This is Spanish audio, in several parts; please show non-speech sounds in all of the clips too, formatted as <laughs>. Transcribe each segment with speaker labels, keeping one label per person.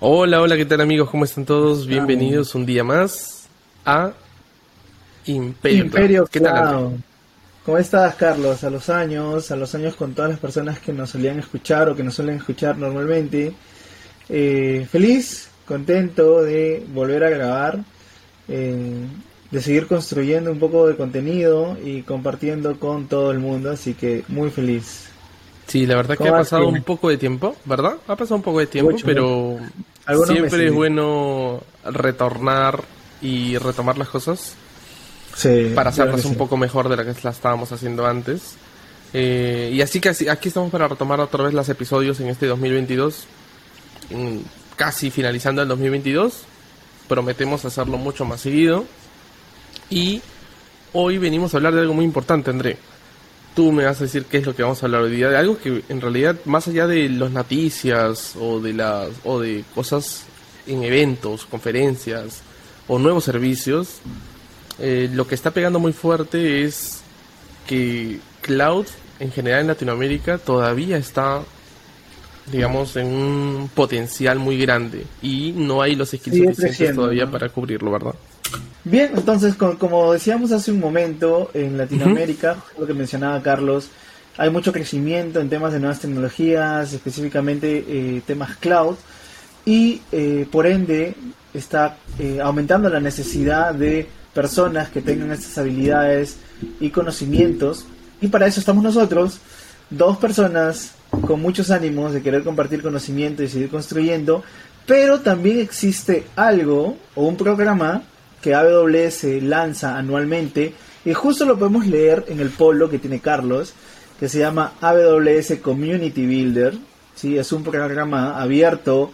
Speaker 1: Hola, hola, ¿qué tal amigos? ¿Cómo están todos? Bienvenidos un día más a Imperio.
Speaker 2: Imperio ¿Qué tal? ¿Cómo estás, Carlos? A los años, a los años con todas las personas que nos solían escuchar o que nos suelen escuchar normalmente. Eh, feliz, contento de volver a grabar, eh, de seguir construyendo un poco de contenido y compartiendo con todo el mundo, así que muy feliz.
Speaker 1: Sí, la verdad que ha pasado un poco de tiempo, ¿verdad? Ha pasado un poco de tiempo, pero siempre es bueno retornar y retomar las cosas para hacerlas un poco mejor de lo que las estábamos haciendo antes. Eh, y así que aquí estamos para retomar otra vez los episodios en este 2022, casi finalizando el 2022. Prometemos hacerlo mucho más seguido. Y hoy venimos a hablar de algo muy importante, André tú me vas a decir qué es lo que vamos a hablar hoy día, de algo que en realidad, más allá de las noticias o de, las, o de cosas en eventos, conferencias o nuevos servicios, eh, lo que está pegando muy fuerte es que cloud en general en Latinoamérica todavía está digamos en un potencial muy grande y no hay los skills suficientes todavía para cubrirlo, ¿verdad?
Speaker 2: Bien, entonces, como decíamos hace un momento, en Latinoamérica, lo que mencionaba Carlos, hay mucho crecimiento en temas de nuevas tecnologías, específicamente eh, temas cloud, y eh, por ende está eh, aumentando la necesidad de personas que tengan estas habilidades y conocimientos, y para eso estamos nosotros, dos personas con muchos ánimos de querer compartir conocimiento y seguir construyendo, pero también existe algo o un programa que AWS lanza anualmente y justo lo podemos leer en el polo que tiene Carlos, que se llama AWS Community Builder. ¿sí? Es un programa abierto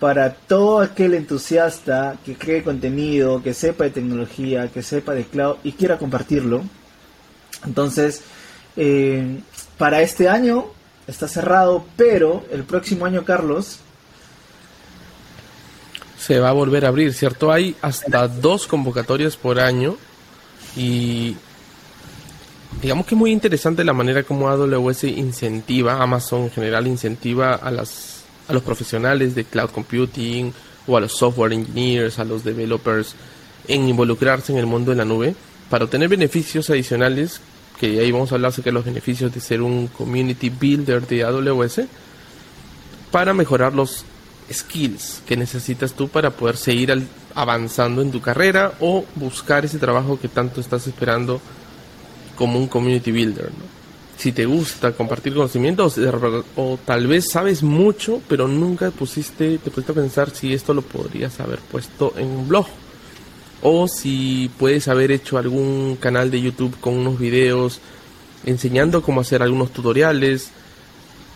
Speaker 2: para todo aquel entusiasta que cree contenido, que sepa de tecnología, que sepa de cloud y quiera compartirlo. Entonces, eh, para este año está cerrado, pero el próximo año, Carlos,
Speaker 1: se va a volver a abrir, ¿cierto? Hay hasta dos convocatorias por año y digamos que es muy interesante la manera como AWS incentiva, Amazon en general incentiva a, las, a los profesionales de cloud computing o a los software engineers, a los developers en involucrarse en el mundo de la nube para obtener beneficios adicionales, que ahí vamos a hablar sobre los beneficios de ser un community builder de AWS, para mejorar los skills que necesitas tú para poder seguir avanzando en tu carrera o buscar ese trabajo que tanto estás esperando como un community builder. Si te gusta compartir conocimientos o, tal vez sabes mucho, pero nunca pusiste, te pusiste a pensar si esto lo podrías haber puesto en un blog. O si puedes haber hecho algún canal de YouTube con unos videos enseñando cómo hacer algunos tutoriales.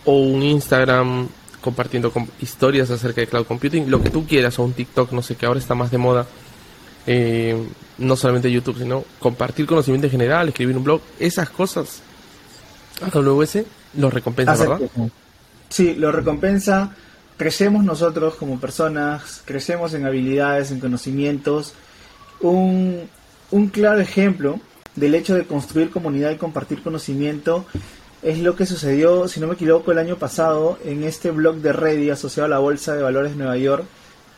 Speaker 1: O un Instagram compartiendo historias acerca de cloud computing, lo que tú quieras, o un TikTok, no sé, que ahora está más de moda, eh, no solamente YouTube, sino compartir conocimiento en general, escribir un blog, esas cosas, AWS lo recompensa, ¿verdad?
Speaker 2: Sí, lo recompensa. Crecemos nosotros como personas, crecemos en habilidades, en conocimientos. Un, un claro ejemplo del hecho de construir comunidad y compartir conocimiento es lo que sucedió, si no me equivoco, el año pasado en este blog de Reddit asociado a la Bolsa de Valores de Nueva York,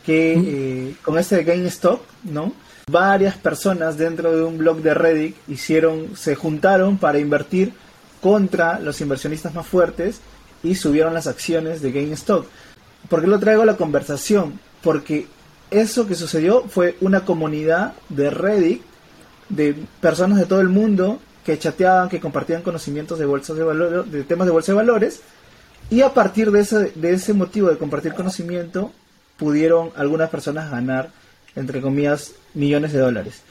Speaker 2: que eh, con este de GameStop, ¿no? Varias personas dentro de un blog de Reddit hicieron, se juntaron para invertir contra los inversionistas más fuertes y subieron las acciones de GameStop. ¿Por qué lo traigo a la conversación? Porque eso que sucedió fue una comunidad de Reddit de personas de todo el mundo que chateaban, que compartían conocimientos de bolsas de valores, de temas de bolsa de valores, y a partir de ese, de ese motivo de compartir conocimiento, pudieron algunas personas ganar, entre comillas, millones de dólares.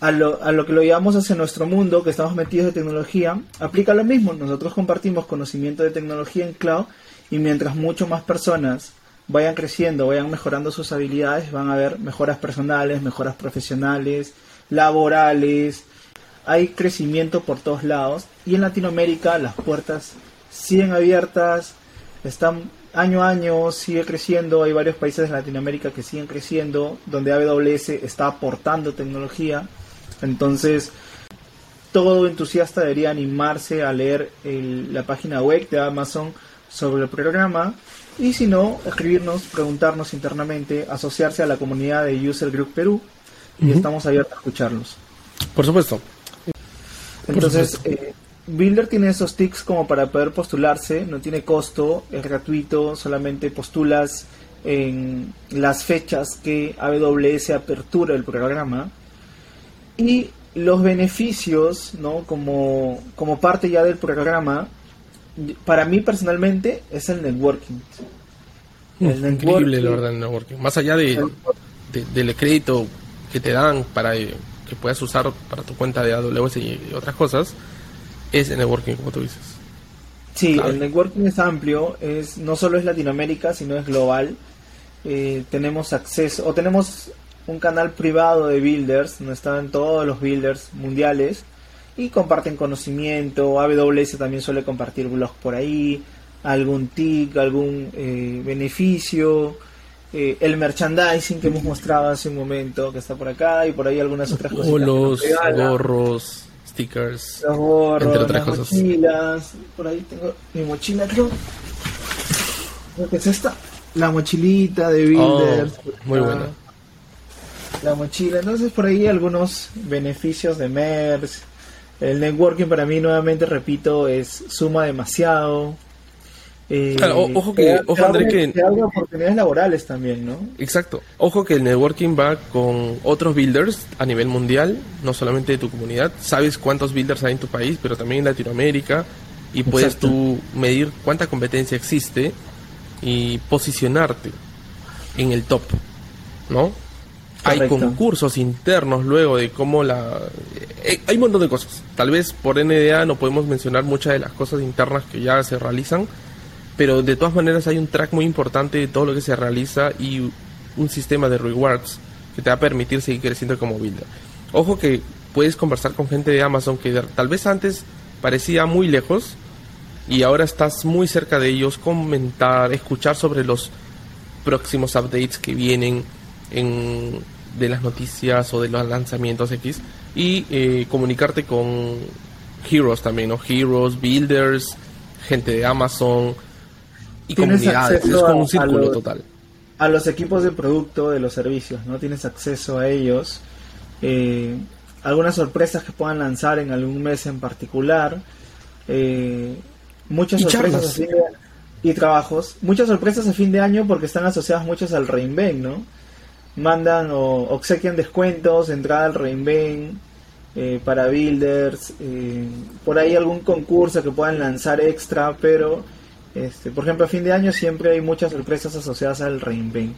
Speaker 2: A lo, a lo que lo llevamos hacia nuestro mundo, que estamos metidos de tecnología, aplica lo mismo. Nosotros compartimos conocimiento de tecnología en cloud y mientras mucho más personas vayan creciendo, vayan mejorando sus habilidades, van a haber mejoras personales, mejoras profesionales, laborales, hay crecimiento por todos lados y en Latinoamérica las puertas siguen abiertas, están año a año, sigue creciendo, hay varios países de Latinoamérica que siguen creciendo, donde AWS está aportando tecnología, entonces todo entusiasta debería animarse a leer la página web de Amazon sobre el programa Y si no, escribirnos, preguntarnos internamente, asociarse a la comunidad de User Group Perú y estamos abiertos a escucharlos.
Speaker 1: Por supuesto.
Speaker 2: Entonces, eh, Builder tiene esos tics como para poder postularse, no tiene costo, es gratuito, solamente postulas en las fechas que AWS apertura el programa y los beneficios, ¿no? Como, como parte ya del programa, para mí personalmente es el networking.
Speaker 1: El networking, Increíble, la verdad, el networking. Más allá de, del crédito que te dan para que puedas usar para tu cuenta de AWS y otras cosas, es el networking, como tú dices.
Speaker 2: Sí, el networking es amplio, es no solo es Latinoamérica, sino es global. Eh, tenemos acceso, o tenemos un canal privado de builders, donde están todos los builders mundiales y comparten conocimiento. AWS también suele compartir blogs por ahí, algún tip, algún eh, beneficio. Eh, el merchandising que hemos mostrado hace un momento, que está por acá, y por ahí algunas otras cosas.
Speaker 1: Los gorros, stickers,
Speaker 2: los gorros, entre otras las mochilas. Por ahí tengo mi mochila, creo. Creo que es esta. La mochilita de oh, Builders.
Speaker 1: muy buena.
Speaker 2: La mochila. Entonces, por ahí algunos beneficios de MERS. El networking para mí, nuevamente repito, es suma demasiado.
Speaker 1: Eh, ojo que, ojo André que...
Speaker 2: oportunidades laborales también, ¿no?
Speaker 1: Exacto. Ojo que el networking va con otros builders a nivel mundial, no solamente de tu comunidad. Sabes cuántos builders hay en tu país, pero también en Latinoamérica. Y puedes tú medir cuánta competencia existe y posicionarte en el top, ¿no? Hay concursos internos luego de cómo la... Eh, hay un montón de cosas. Tal vez por NDA no podemos mencionar muchas de las cosas internas que ya se realizan, pero de todas maneras hay un track muy importante de todo lo que se realiza y un sistema de rewards que te va a permitir seguir creciendo como builder. Ojo que puedes conversar con gente de Amazon que tal vez antes parecía muy lejos, y ahora estás muy cerca de ellos, comentar, escuchar sobre los próximos updates que vienen en, de las noticias o de los lanzamientos X y eh, comunicarte con heroes también, ¿no? Heroes, builders, gente de Amazon y comunidades. Es como un círculo total.
Speaker 2: A los equipos de producto de los servicios, ¿no? Tienes acceso a ellos. Eh, algunas sorpresas que puedan lanzar en algún mes en particular. Eh, muchas sorpresas y trabajos, muchas sorpresas a fin de año porque están asociadas muchas al Reinvent, ¿no? Mandan o obsequian descuentos, entrada al Reinvent eh, para builders, eh, por ahí algún concurso que puedan lanzar extra, pero este, por ejemplo a fin de año siempre hay muchas sorpresas asociadas al Reinvent.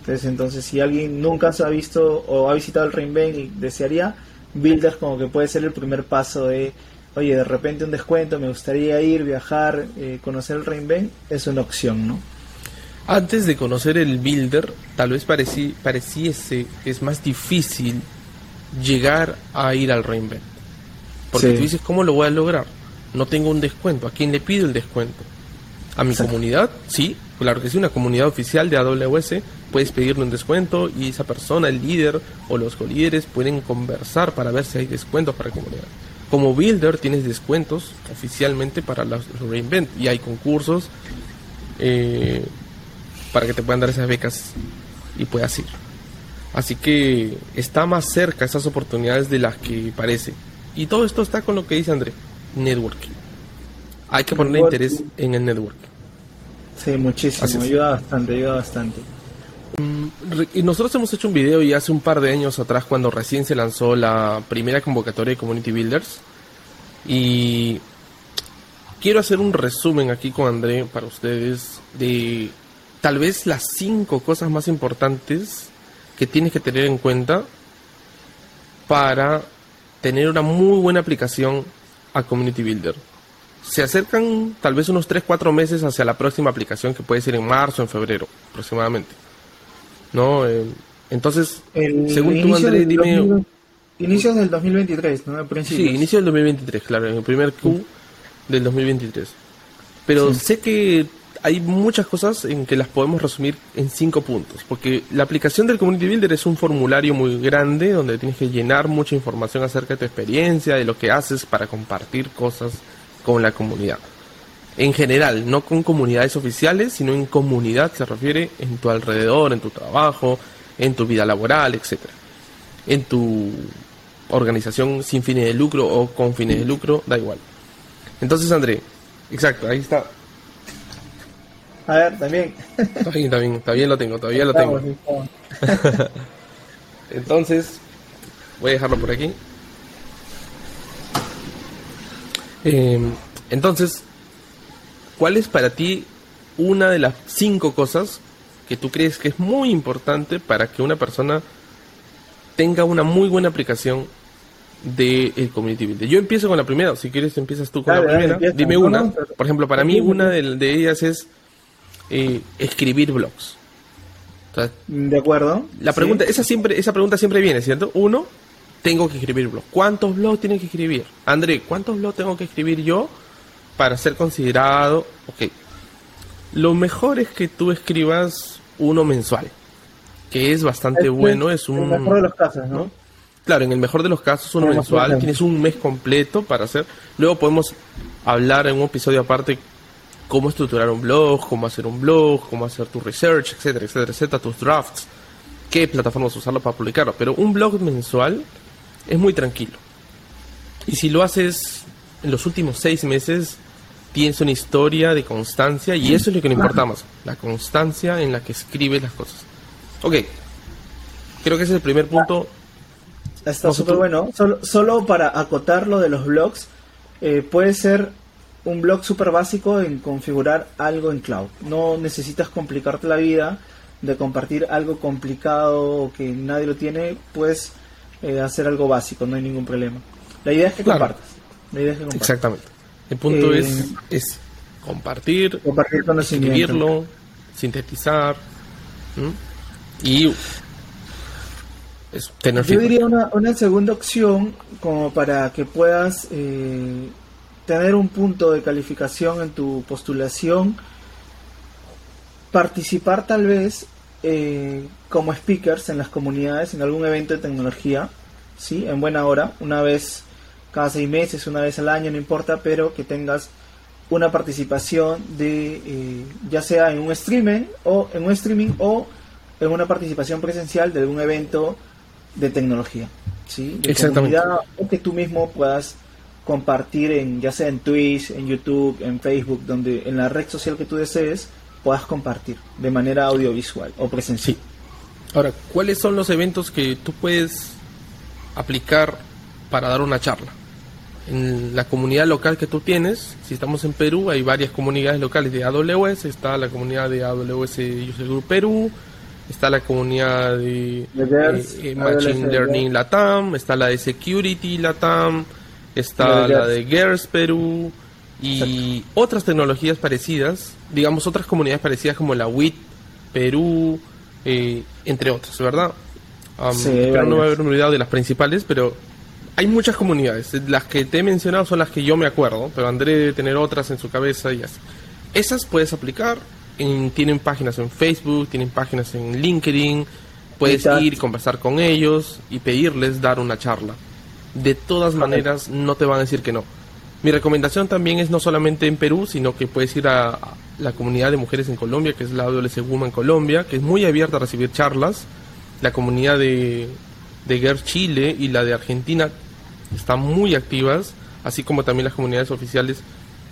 Speaker 2: Entonces, entonces si alguien nunca se ha visto o ha visitado el Reinvent y desearía, builders como que puede ser el primer paso de oye, de repente un descuento, me gustaría ir, viajar, eh, conocer el Reinvent, es una opción, ¿no?
Speaker 1: Antes de conocer el Builder, tal vez parecí, pareciese que es más difícil llegar a ir al Reinvent. Porque tú dices, ¿cómo lo voy a lograr? No tengo un descuento. ¿A quién le pido el descuento? ¿A mi comunidad? Sí, claro que sí, una comunidad oficial de AWS. Puedes pedirle un descuento y esa persona, el líder o los colíderes pueden conversar para ver si hay descuentos para la comunidad. Como builder tienes descuentos oficialmente para los reinvent y hay concursos eh, para que te puedan dar esas becas y puedas ir. Así que está más cerca esas oportunidades de las que parece. Y todo esto está con lo que dice André, networking. Hay que poner interés en el networking.
Speaker 2: Sí, muchísimo, ayuda bastante, ayuda bastante.
Speaker 1: Mm, y nosotros hemos hecho un video y hace un par de años atrás cuando recién se lanzó la primera convocatoria de Community Builders y quiero hacer un resumen aquí con André para ustedes de tal vez las cinco cosas más importantes que tienes que tener en cuenta para tener una muy buena aplicación a Community Builder. Se acercan tal vez unos 3-4 meses hacia la próxima aplicación que puede ser en marzo en febrero aproximadamente. ¿no? Eh, entonces, según tú, André, dime...
Speaker 2: Inicios del 2023, ¿no?
Speaker 1: Sí, inicio del 2023, claro, en el primer Q del 2023. Pero sé que hay muchas cosas en que las podemos resumir en cinco puntos, porque la aplicación del Community Builder es un formulario muy grande donde tienes que llenar mucha información acerca de tu experiencia, de lo que haces para compartir cosas con la comunidad. En general, no con comunidades oficiales, sino en comunidad se refiere en tu alrededor, en tu trabajo, en tu vida laboral, etcétera. En tu organización sin fines de lucro o con fines de lucro, da igual. Entonces, André, exacto, ahí está.
Speaker 2: A ver, también.
Speaker 1: Está bien, está bien, lo tengo, todavía lo tengo. <laughs> Entonces, voy a dejarlo por aquí. Em, entonces, ¿cuál es para ti una de las cinco cosas que tú crees que es muy importante para que una persona tenga una muy buena aplicación de el community builder. Yo empiezo con la primera, si quieres empiezas tú con la primera. Dime una. Por ejemplo, para mí una de, ellas es eh, escribir blogs.
Speaker 2: de acuerdo.
Speaker 1: La pregunta, esa siempre, esa pregunta siempre viene, ¿cierto? Uno, tengo que escribir blogs. ¿Cuántos blogs tiene que escribir? André, ¿cuántos blogs tengo que escribir yo para ser considerado? Ok. Lo mejor es que tú escribas uno mensual, que es bastante bueno, es un...
Speaker 2: mejor de los casos, ¿no?
Speaker 1: Claro, en el mejor de los casos, uno mensual, tienes un mes completo para hacer. Luego podemos hablar en un episodio aparte cómo estructurar un blog, cómo hacer un blog, cómo hacer tu research, etcétera, etcétera, etcétera, tus drafts, qué plataformas usarlo para publicarlo. Pero un blog mensual es muy tranquilo. Y si lo haces en los últimos seis meses, tienes una historia de constancia y eso es lo que nos importa más, la constancia en la que escribes las cosas. Ok, creo que ese es el primer punto
Speaker 2: Está súper bueno. Solo, solo, para acotar lo de los blogs, eh, puede ser un blog súper básico en configurar algo en cloud. No necesitas complicarte la vida de compartir algo complicado que nadie lo tiene, puedes eh, hacer algo básico, no hay ningún problema. La idea es que compartas. La idea es que compartas.
Speaker 1: Exactamente. El punto es, eh, es compartir,
Speaker 2: compartir
Speaker 1: escribirlo, sintetizar y
Speaker 2: yo diría una, una, segunda opción como para que puedas eh, tener un punto de calificación en tu postulación, participar tal vez eh, como speakers en las comunidades, en algún evento de tecnología, ¿sí? en buena hora, una vez cada seis meses, una vez al año, no importa, pero que tengas una participación de eh, ya sea en un streaming o en un streaming o en una participación presencial de algún evento de tecnología, ¿sí? De
Speaker 1: Exactamente.
Speaker 2: o que tú mismo puedas compartir en ya sea en Twitch, en YouTube, en Facebook, donde en la red social que tú desees puedas compartir de manera audiovisual o presencial.
Speaker 1: Ahora, ¿cuáles son los eventos que tú puedes aplicar para dar una charla? En la comunidad local que tú tienes, si estamos en Perú, hay varias comunidades locales de AWS, está la comunidad de AWS User Group Perú, está la comunidad de, eh, Machine Learning Latam, está la de Security Latam, está la de GERS Perú y otras tecnologías parecidas, digamos otras comunidades parecidas como la WIT Perú, eh, entre otras, ¿verdad? pero no me haber olvidado de las principales, pero hay muchas comunidades. Las que te he mencionado son las que yo me acuerdo, pero André debe tener otras en su cabeza y así. Esas puedes aplicar tienen páginas en Facebook, tienen páginas en LinkedIn, puedes ir, conversar con ellos y pedirles dar una charla. De todas maneras, no te van a decir que no. Mi recomendación también es no solamente en Perú, sino que puedes ir a la comunidad de mujeres en Colombia, que es la AWS Woman Colombia, que es muy abierta a recibir charlas. La comunidad de, de Chile y la de Argentina están muy activas, así como también las comunidades oficiales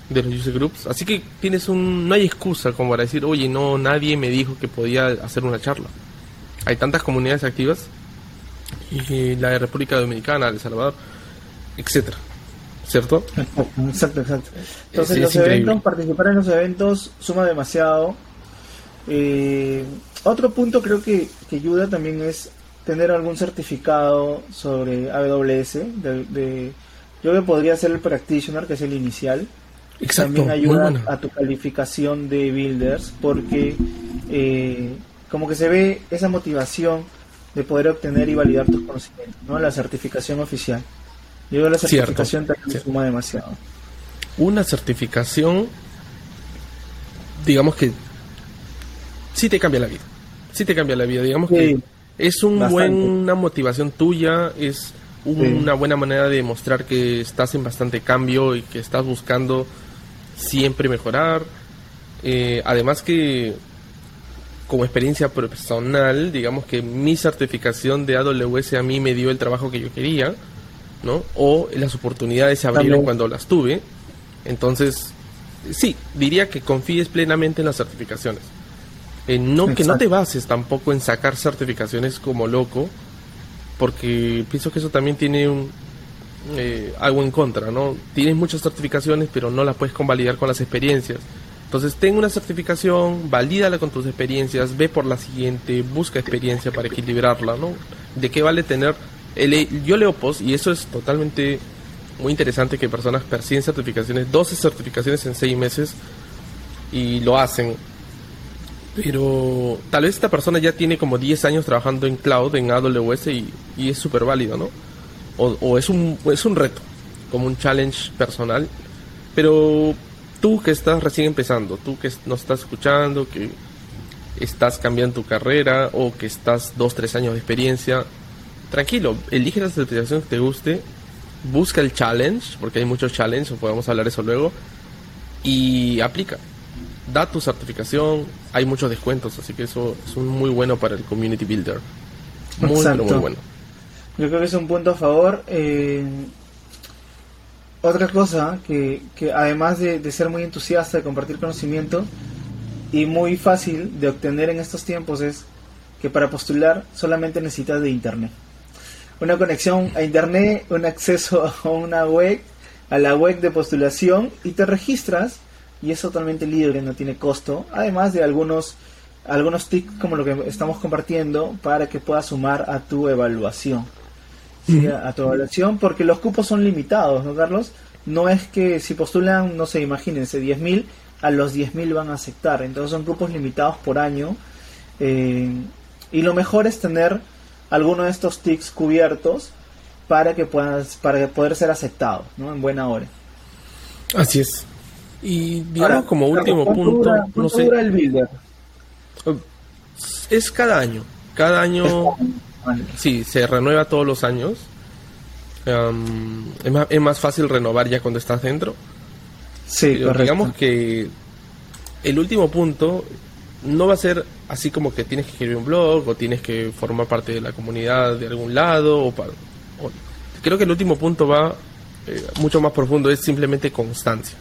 Speaker 1: de los user groups. Así que tienes un, no hay excusa como para decir, oye, no, nadie me dijo que podía hacer una charla. Hay tantas comunidades activas, y la de República Dominicana, El Salvador, etcétera. ¿Cierto? <laughs>
Speaker 2: Exacto, exacto. Entonces los eventos, participar en los eventos suma demasiado. Eh, otro punto creo que, que ayuda también es tener algún certificado sobre AWS. De, de, yo que podría ser el practitioner, que es el inicial también ayuda a tu calificación de builders porque eh, como que se ve esa motivación de poder obtener y validar tus conocimientos, ¿no? La certificación oficial. Yo la certificación también suma demasiado.
Speaker 1: Una certificación, digamos que sí te cambia la vida. Sí te cambia la vida, digamos que es un buen, una motivación tuya, es una buena manera de demostrar que estás en bastante cambio y que estás buscando siempre mejorar. Eh, además que como experiencia personal, digamos que mi certificación de AWS a mí me dio el trabajo que yo quería, ¿no? O las oportunidades se abrieron cuando las tuve. Entonces, sí, diría que confíes plenamente en las certificaciones. Eh, no, que no te bases tampoco en sacar certificaciones como loco, porque pienso que eso también tiene un, eh, algo en contra, ¿no? Tienes muchas certificaciones, pero no las puedes convalidar con las experiencias. Entonces, ten una certificación, valídala con tus experiencias, ve por la siguiente, busca experiencia para equilibrarla, ¿no? ¿De qué vale tener... Yo leo post y eso es totalmente muy interesante que personas persiguen certificaciones, 12 certificaciones en 6 meses y lo hacen. Pero tal vez esta persona ya tiene como 10 años trabajando en cloud, en AWS y, y es súper válido, ¿no? O, o, es, un, es un reto, como un challenge personal. Pero tú que estás recién empezando, tú que nos estás escuchando, que estás cambiando tu carrera o que estás 2, 3 años de experiencia, tranquilo, elige la certificación que te guste, busca el challenge, porque hay muchos challenges, podemos hablar de eso luego, y aplica da tu certificación, hay muchos descuentos, así que eso es un muy bueno para el community builder. Muy, muy bueno.
Speaker 2: Yo creo que es un punto a favor. Eh, otra cosa que, que además de, ser muy entusiasta de compartir conocimiento y muy fácil de obtener en estos tiempos es que para postular solamente necesitas de internet. Una conexión a internet, un acceso <laughs> a una web, a la web de postulación y te registras y es totalmente libre, no tiene costo, además de algunos algunos tips como lo que estamos compartiendo para que puedas sumar a tu evaluación. a, tu evaluación, porque los cupos son limitados, ¿no, Carlos? No es que si postulan, no sé, imagínense, 10.000, a los 10.000 van a aceptar. Entonces son cupos limitados por año. Eh, y lo mejor es tener alguno de estos tics cubiertos para que puedas para poder ser aceptado, ¿no? En buena hora.
Speaker 1: Así es. Y digamos como último punto, no sé.
Speaker 2: el builder?
Speaker 1: Es cada año. Cada año, sí, se renueva todos los años. es, más, fácil renovar ya cuando estás dentro.
Speaker 2: Sí,
Speaker 1: Digamos que el último punto no va a ser así como que tienes que escribir un blog o tienes que formar parte de la comunidad de algún lado. O, creo que el último punto va eh, mucho más profundo, es simplemente constancia.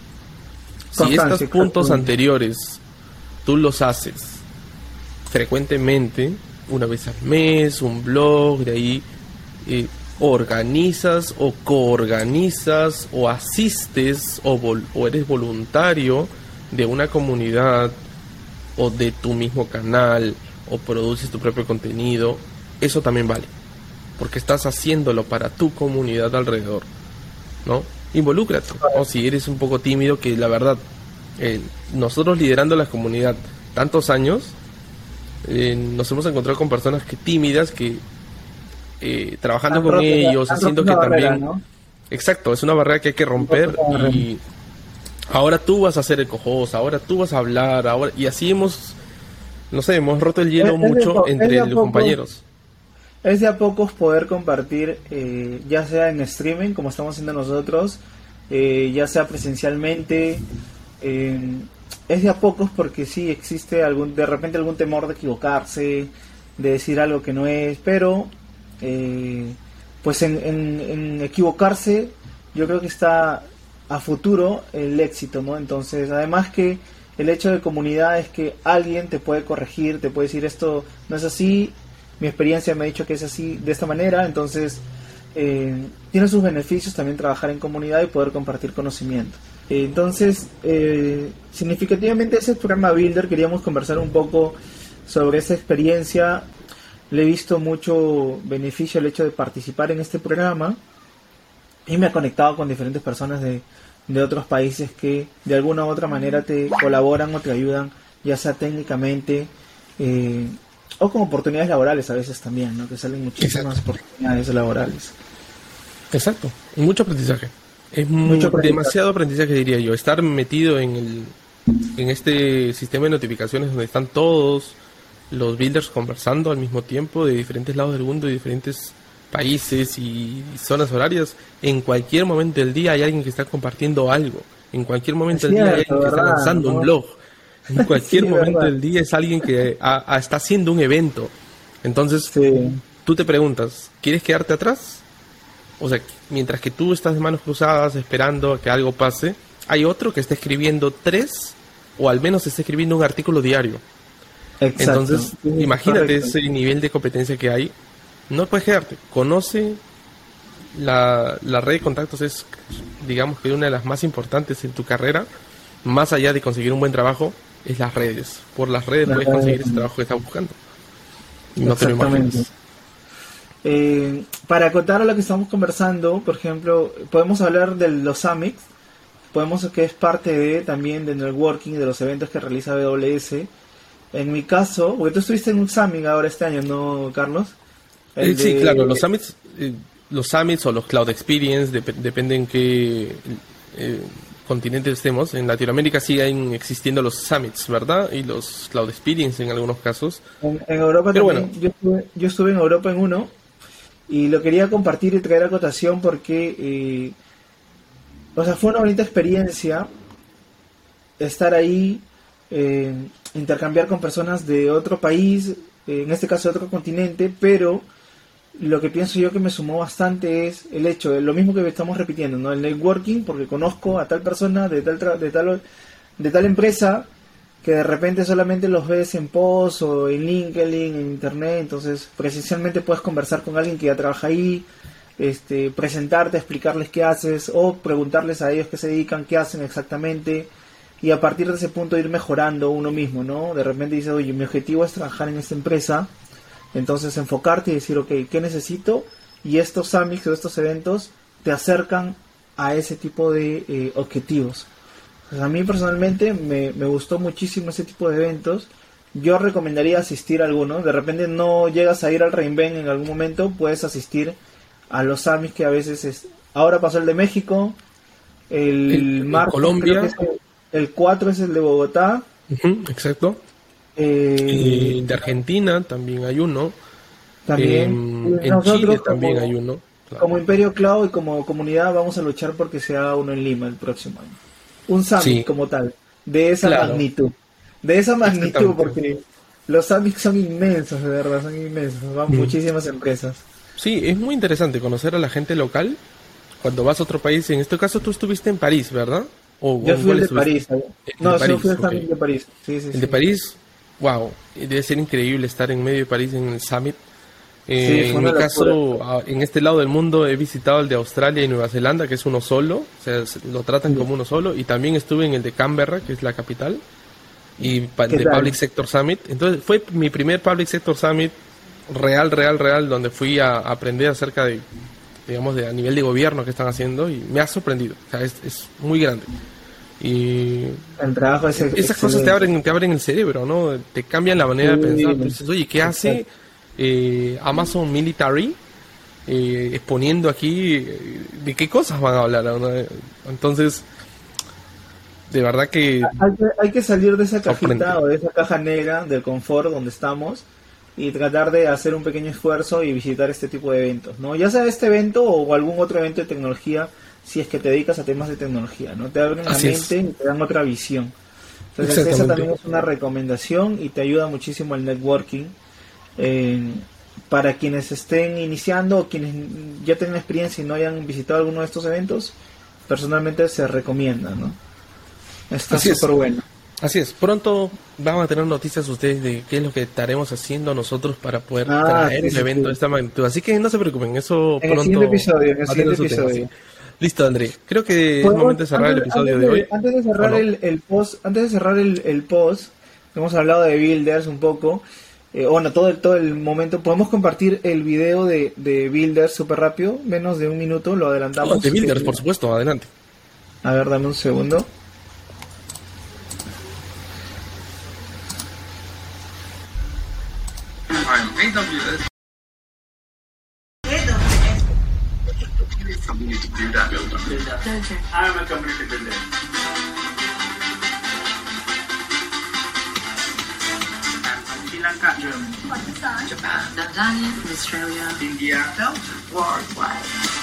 Speaker 1: Si estos puntos anteriores tú los haces frecuentemente, una vez al mes, un blog, de ahí eh, organizas o coorganizas o asistes o, o eres voluntario de una comunidad o de tu mismo canal o produces tu propio contenido, eso también vale. Porque estás haciéndolo para tu comunidad alrededor, ¿no? involúcrate. O si eres un poco tímido, que la verdad, eh, nosotros liderando la comunidad tantos años, eh, nos hemos encontrado con personas que tímidas, que eh, trabajando con ellos, haciendo que también... Exacto, es una barrera que hay que romper y ahora tú vas a hacer el cojos, ahora tú vas a hablar, ahora y así hemos, no sé, hemos roto el hielo mucho entre los compañeros
Speaker 2: es de a pocos poder compartir, eh, ya sea en streaming, como estamos haciendo nosotros, eh, ya sea presencialmente. es de a pocos porque sí existe algún, de repente algún temor de equivocarse, de decir algo que no es, pero eh, pues en, en, equivocarse yo creo que está a futuro el éxito, ¿no? Entonces, además que el hecho de comunidad es que alguien te puede corregir, te puede decir esto no es así, mi experiencia me ha dicho que es así, de esta manera, entonces eh, tiene sus beneficios también trabajar en comunidad y poder compartir conocimiento. entonces, eh, significativamente ese programa Builder queríamos conversar un poco sobre esa experiencia. Le he visto mucho beneficio el hecho de participar en este programa y me ha conectado con diferentes personas de, de otros países que de alguna u otra manera te colaboran o te ayudan, ya sea técnicamente, eh, o como oportunidades laborales a veces también, ¿no? Que salen muchísimas oportunidades laborales.
Speaker 1: Exacto, mucho aprendizaje. Es mucho demasiado aprendizaje diría yo. Estar metido en el en este sistema de notificaciones donde están todos los builders conversando al mismo tiempo de diferentes lados del mundo, de diferentes países y zonas horarias. En cualquier momento del día hay alguien que está compartiendo algo. En cualquier momento del día hay alguien que está lanzando un blog. En <laughs> cualquier momento del día es alguien que está haciendo un evento. Entonces, tú te preguntas, ¿quieres quedarte atrás? O sea, mientras que tú estás de manos cruzadas esperando a que algo pase, hay otro que está escribiendo tres o al menos está escribiendo un artículo diario. Entonces, imagínate ese nivel de competencia que hay. No puedes quedarte. Conoce la, la red de contactos es, digamos que una de las más importantes en tu carrera, más allá de conseguir un buen trabajo, es las redes. Por las redes puedes conseguir ese trabajo que estás buscando. No te lo imaginas.
Speaker 2: Eh, para acotar a lo que estamos conversando, por ejemplo, podemos hablar de los summits, podemos que es parte de también de networking, de los eventos que realiza AWS. En mi caso, porque tú estuviste en un summit ahora este año, ¿no, Carlos?
Speaker 1: Eh, sí, claro, los summits, eh, los summits o los cloud experience, dependen qué continente estemos. En Latinoamérica siguen existiendo los summits, ¿verdad? Y los cloud experience en algunos casos.
Speaker 2: En, Europa también, yo, estuve, yo estuve en Europa en uno y lo quería compartir y traer a cotación porque, eh, o sea, fue una bonita experiencia estar ahí, eh, intercambiar con personas de otro país, en este caso de otro continente, pero lo que pienso yo que me sumó bastante es el hecho lo mismo que estamos repitiendo, ¿no? El networking, porque conozco a tal persona de tal, de tal, de tal empresa que de repente solamente los ves en post o en LinkedIn, en internet, entonces presencialmente puedes conversar con alguien que ya trabaja ahí, este, presentarte, explicarles qué haces o preguntarles a ellos qué se dedican, qué hacen exactamente y a partir de ese punto ir mejorando uno mismo, ¿no? De repente dices, oye, mi objetivo es trabajar en esta empresa, entonces enfocarte y decir, ok, ¿qué necesito? Y estos summits o estos eventos te acercan a ese tipo de eh, objetivos. Pues a mí personalmente me, gustó muchísimo ese tipo de eventos. Yo recomendaría asistir a alguno. De repente no llegas a ir al Reinvent en algún momento, puedes asistir a los Amis que a veces es... Ahora pasó el de México, el, martes,
Speaker 1: Colombia.
Speaker 2: el 4 es el de Bogotá.
Speaker 1: exacto. Eh, de Argentina también hay uno.
Speaker 2: También.
Speaker 1: en Chile también hay uno.
Speaker 2: Como Imperio Cloud y como comunidad vamos a luchar porque sea uno en Lima el próximo año un summit como tal, de esa magnitud. De esa magnitud, porque los summits son inmensos, de verdad, son inmensos. Van mm. muchísimas empresas.
Speaker 1: Sí, es muy interesante conocer a la gente local cuando vas a otro país. En este caso, tú estuviste en París, ¿verdad?
Speaker 2: O, yo fui el de París. no, yo fui el de París. Sí, sí,
Speaker 1: el de París, wow, debe ser increíble estar en medio de París en el summit eh, en mi caso, en este lado del mundo he visitado el de Australia y Nueva Zelanda, que es uno solo, o sea, lo tratan como uno solo, y también estuve en el de Canberra, que es la capital, y de Public Sector Summit. Entonces fue mi primer Public Sector Summit real, real, real, donde fui a, aprender acerca de, digamos, de a nivel de gobierno que están haciendo, y me ha sorprendido, o sea, es, muy grande. Y
Speaker 2: el trabajo
Speaker 1: esas cosas te abren, te abren el cerebro, ¿no? Te cambian la manera de pensar. Entonces, oye, ¿qué hace? Eh, Amazon Military, eh, exponiendo aquí eh, de qué cosas van a hablar. Entonces, de verdad que...
Speaker 2: Hay, que... salir de esa cajita o de esa caja negra del confort donde estamos y tratar de hacer un pequeño esfuerzo y visitar este tipo de eventos, ¿no? Ya sea este evento o algún otro evento de tecnología, si es que te dedicas a temas de tecnología, ¿no? Te abren la mente y te dan otra visión. Entonces esa también es una recomendación y te ayuda muchísimo el networking para quienes estén iniciando o quienes ya tengan experiencia y no hayan visitado alguno de estos eventos, personalmente se recomienda, ¿no? Está súper bueno.
Speaker 1: Así es, pronto vamos a tener noticias ustedes de qué es lo que estaremos haciendo nosotros para poder ah, traer el evento de esta magnitud. Así que no se preocupen, eso
Speaker 2: en
Speaker 1: pronto.
Speaker 2: El episodio, en el siguiente episodio.
Speaker 1: Listo, André. Creo que es momento de cerrar el episodio de, hoy.
Speaker 2: Antes de cerrar el, post, antes de cerrar el, el post, hemos hablado de builders un poco eh, bueno, todo el, todo el momento. Podemos compartir el video de, de Builders súper rápido, menos de un minuto, lo adelantamos.
Speaker 1: de Builders, por supuesto, adelante.
Speaker 2: A ver, dame un segundo. I'm we need to build up. Build I am a community builder. Sri Lanka, Germany, Pakistan, Japan, Tanzania, Australia, India, Belgium, worldwide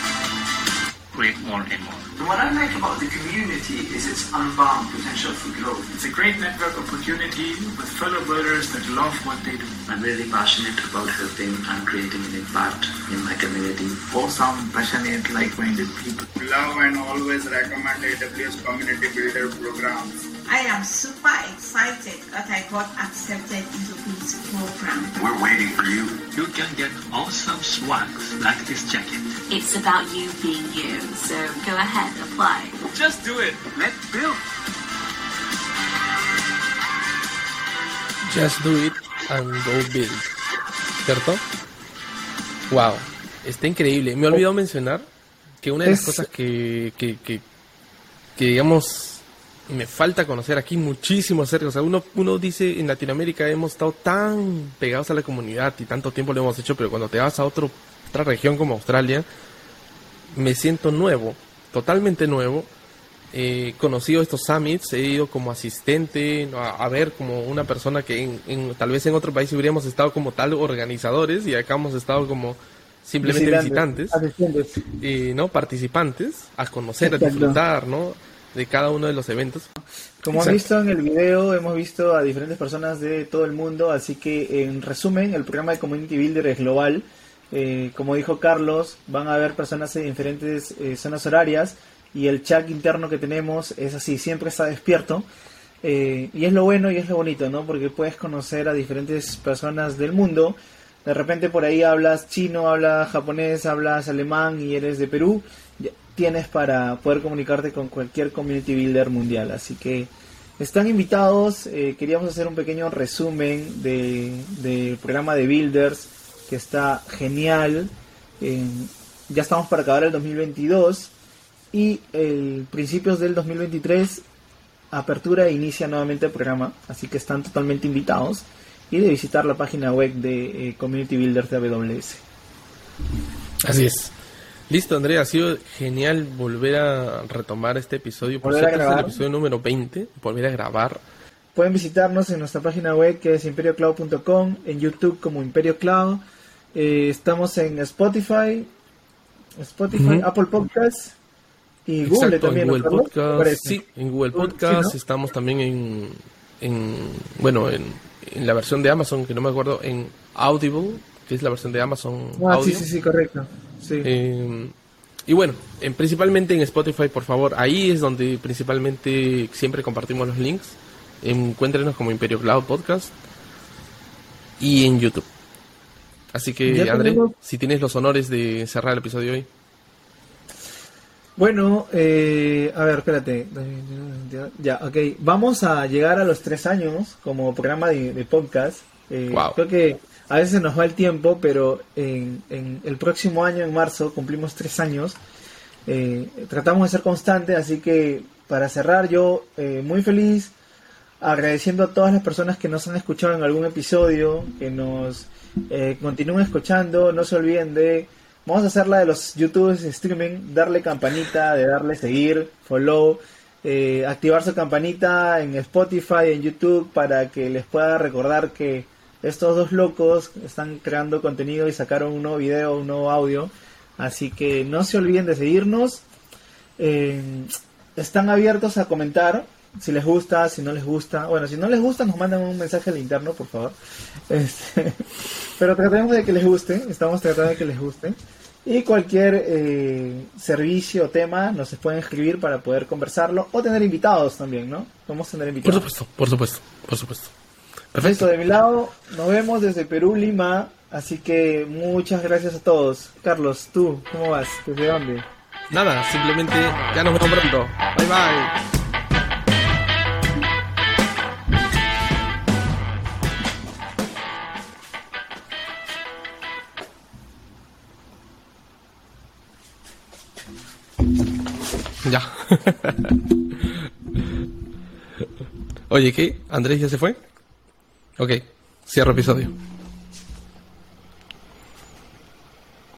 Speaker 3: create more and more.
Speaker 4: What I like about the community is its unbound potential for growth.
Speaker 5: It's a great network opportunity with fellow builders that love what they do.
Speaker 6: I'm really passionate about helping and creating an impact in my community.
Speaker 5: For some passionate, like-minded people.
Speaker 7: Love and always recommend AWS Community Builder programs.
Speaker 8: I am super excited that I got accepted into this program.
Speaker 9: We're waiting for you.
Speaker 3: You can get awesome swags like this jacket.
Speaker 10: It's about you being you, so go ahead, apply.
Speaker 5: Just do it. Let's build.
Speaker 1: Just do it and go build. ¿Cierto? Wow, está increíble. Me he olvidado mencionar que una de las
Speaker 2: Es-
Speaker 1: cosas que, que, que, que, digamos me falta conocer aquí muchísimo acerca. O sea, uno, uno dice en Latinoamérica hemos estado tan pegados a la comunidad y tanto tiempo lo hemos hecho, pero cuando te vas a otro, otra región como Australia, me siento nuevo, totalmente nuevo. He conocido estos summits, he ido como asistente, a, a ver como una persona que en, en- tal vez en otro país hubiéramos estado como tal organizadores y acá hemos estado como simplemente visitantes, y no participantes, a conocer, a disfrutar, ¿no? De cada uno de los eventos.
Speaker 2: Como
Speaker 1: Exacto.
Speaker 2: visto en el video, hemos visto a diferentes personas de todo el mundo, así que en resumen, el programa de Community Builder es global. Eh, como dijo Carlos, van a haber personas en diferentes eh, zonas horarias y el chat interno que tenemos es así, siempre está despierto. Eh, y es lo bueno y es lo bonito, ¿no? Porque puedes conocer a diferentes personas del mundo. De repente por ahí hablas chino, hablas japonés, hablas alemán y eres de Perú. Tienes para poder comunicarte con cualquier community builder mundial. Así que están invitados. eh, queríamos hacer un pequeño resumen de- del programa de Builders que está genial. Eh, ya estamos para acabar el 2022 y el principios del 2023 apertura e inicia nuevamente el programa, así que están totalmente invitados y de visitar la página web de eh, Community Builders de AWS.
Speaker 1: Así es. Listo, Andrea, ha sido genial volver a retomar este episodio. Por cierto, es el episodio número 20, volver a grabar.
Speaker 2: Pueden visitarnos en nuestra página web que es imperiocloud.com, en YouTube como Imperio Cloud. Eh, estamos en Spotify, Spotify. Apple Podcasts y Google
Speaker 1: Exacto,
Speaker 2: también.
Speaker 1: en
Speaker 2: ¿no,
Speaker 1: Google
Speaker 2: Carlos?
Speaker 1: Podcast.
Speaker 2: Me parece.
Speaker 1: Sí, en Google
Speaker 2: Google,
Speaker 1: Podcast.
Speaker 2: sí, ¿no?
Speaker 1: Estamos también en, en bueno, en, en la versión de Amazon, que no me acuerdo, en Audible, que es la versión de Amazon
Speaker 2: Ah,
Speaker 1: Audio.
Speaker 2: sí, sí, sí, correcto. Sí.
Speaker 1: Eh, y bueno, en- principalmente en Spotify, por favor, ahí es donde principalmente siempre compartimos los links. Encuéntrenos como Imperio Cloud Podcast y en YouTube. Así que, André,
Speaker 2: tenemos-
Speaker 1: si tienes los honores de cerrar el episodio hoy.
Speaker 2: Bueno, eh, a ver, espérate. Ya, ok. Vamos a llegar a los tres años como programa de, de podcast. Eh,
Speaker 1: Wow.
Speaker 2: Creo que a veces nos va el tiempo, pero en, el próximo año, en marzo, cumplimos tres años. Eh, tratamos de ser constantes, así que para cerrar yo eh, muy feliz, agradeciendo a todas las personas que nos han escuchado en algún episodio, que nos eh, continúen escuchando, no se olviden de, vamos a hacer la de los YouTubes streaming, darle campanita, de darle seguir, follow, eh, activar su campanita en Spotify, en YouTube, para que les pueda recordar que estos dos locos están creando contenido y sacaron un nuevo video, un nuevo audio. Así que no se olviden de seguirnos. Eh, están abiertos a comentar si les gusta, si no les gusta. Bueno, si no les gusta, nos mandan un mensaje al interno, por favor. Este, <laughs> pero tratemos de que les guste. Estamos tratando de que les guste. Y cualquier eh, servicio o tema nos pueden escribir para poder conversarlo o tener invitados también, ¿no? Vamos a tener
Speaker 1: Por
Speaker 2: invitados.
Speaker 1: supuesto, por supuesto, por supuesto.
Speaker 2: Perfecto, de mi lado, nos vemos desde Perú, Lima. Así que muchas gracias a todos. Carlos, tú, ¿cómo vas? ¿Desde dónde?
Speaker 1: Nada, simplemente ya nos vemos pronto. Bye bye. Ya. <laughs> Oye, ¿qué? ¿Andrés ya se fue? Ok, cierro episodio.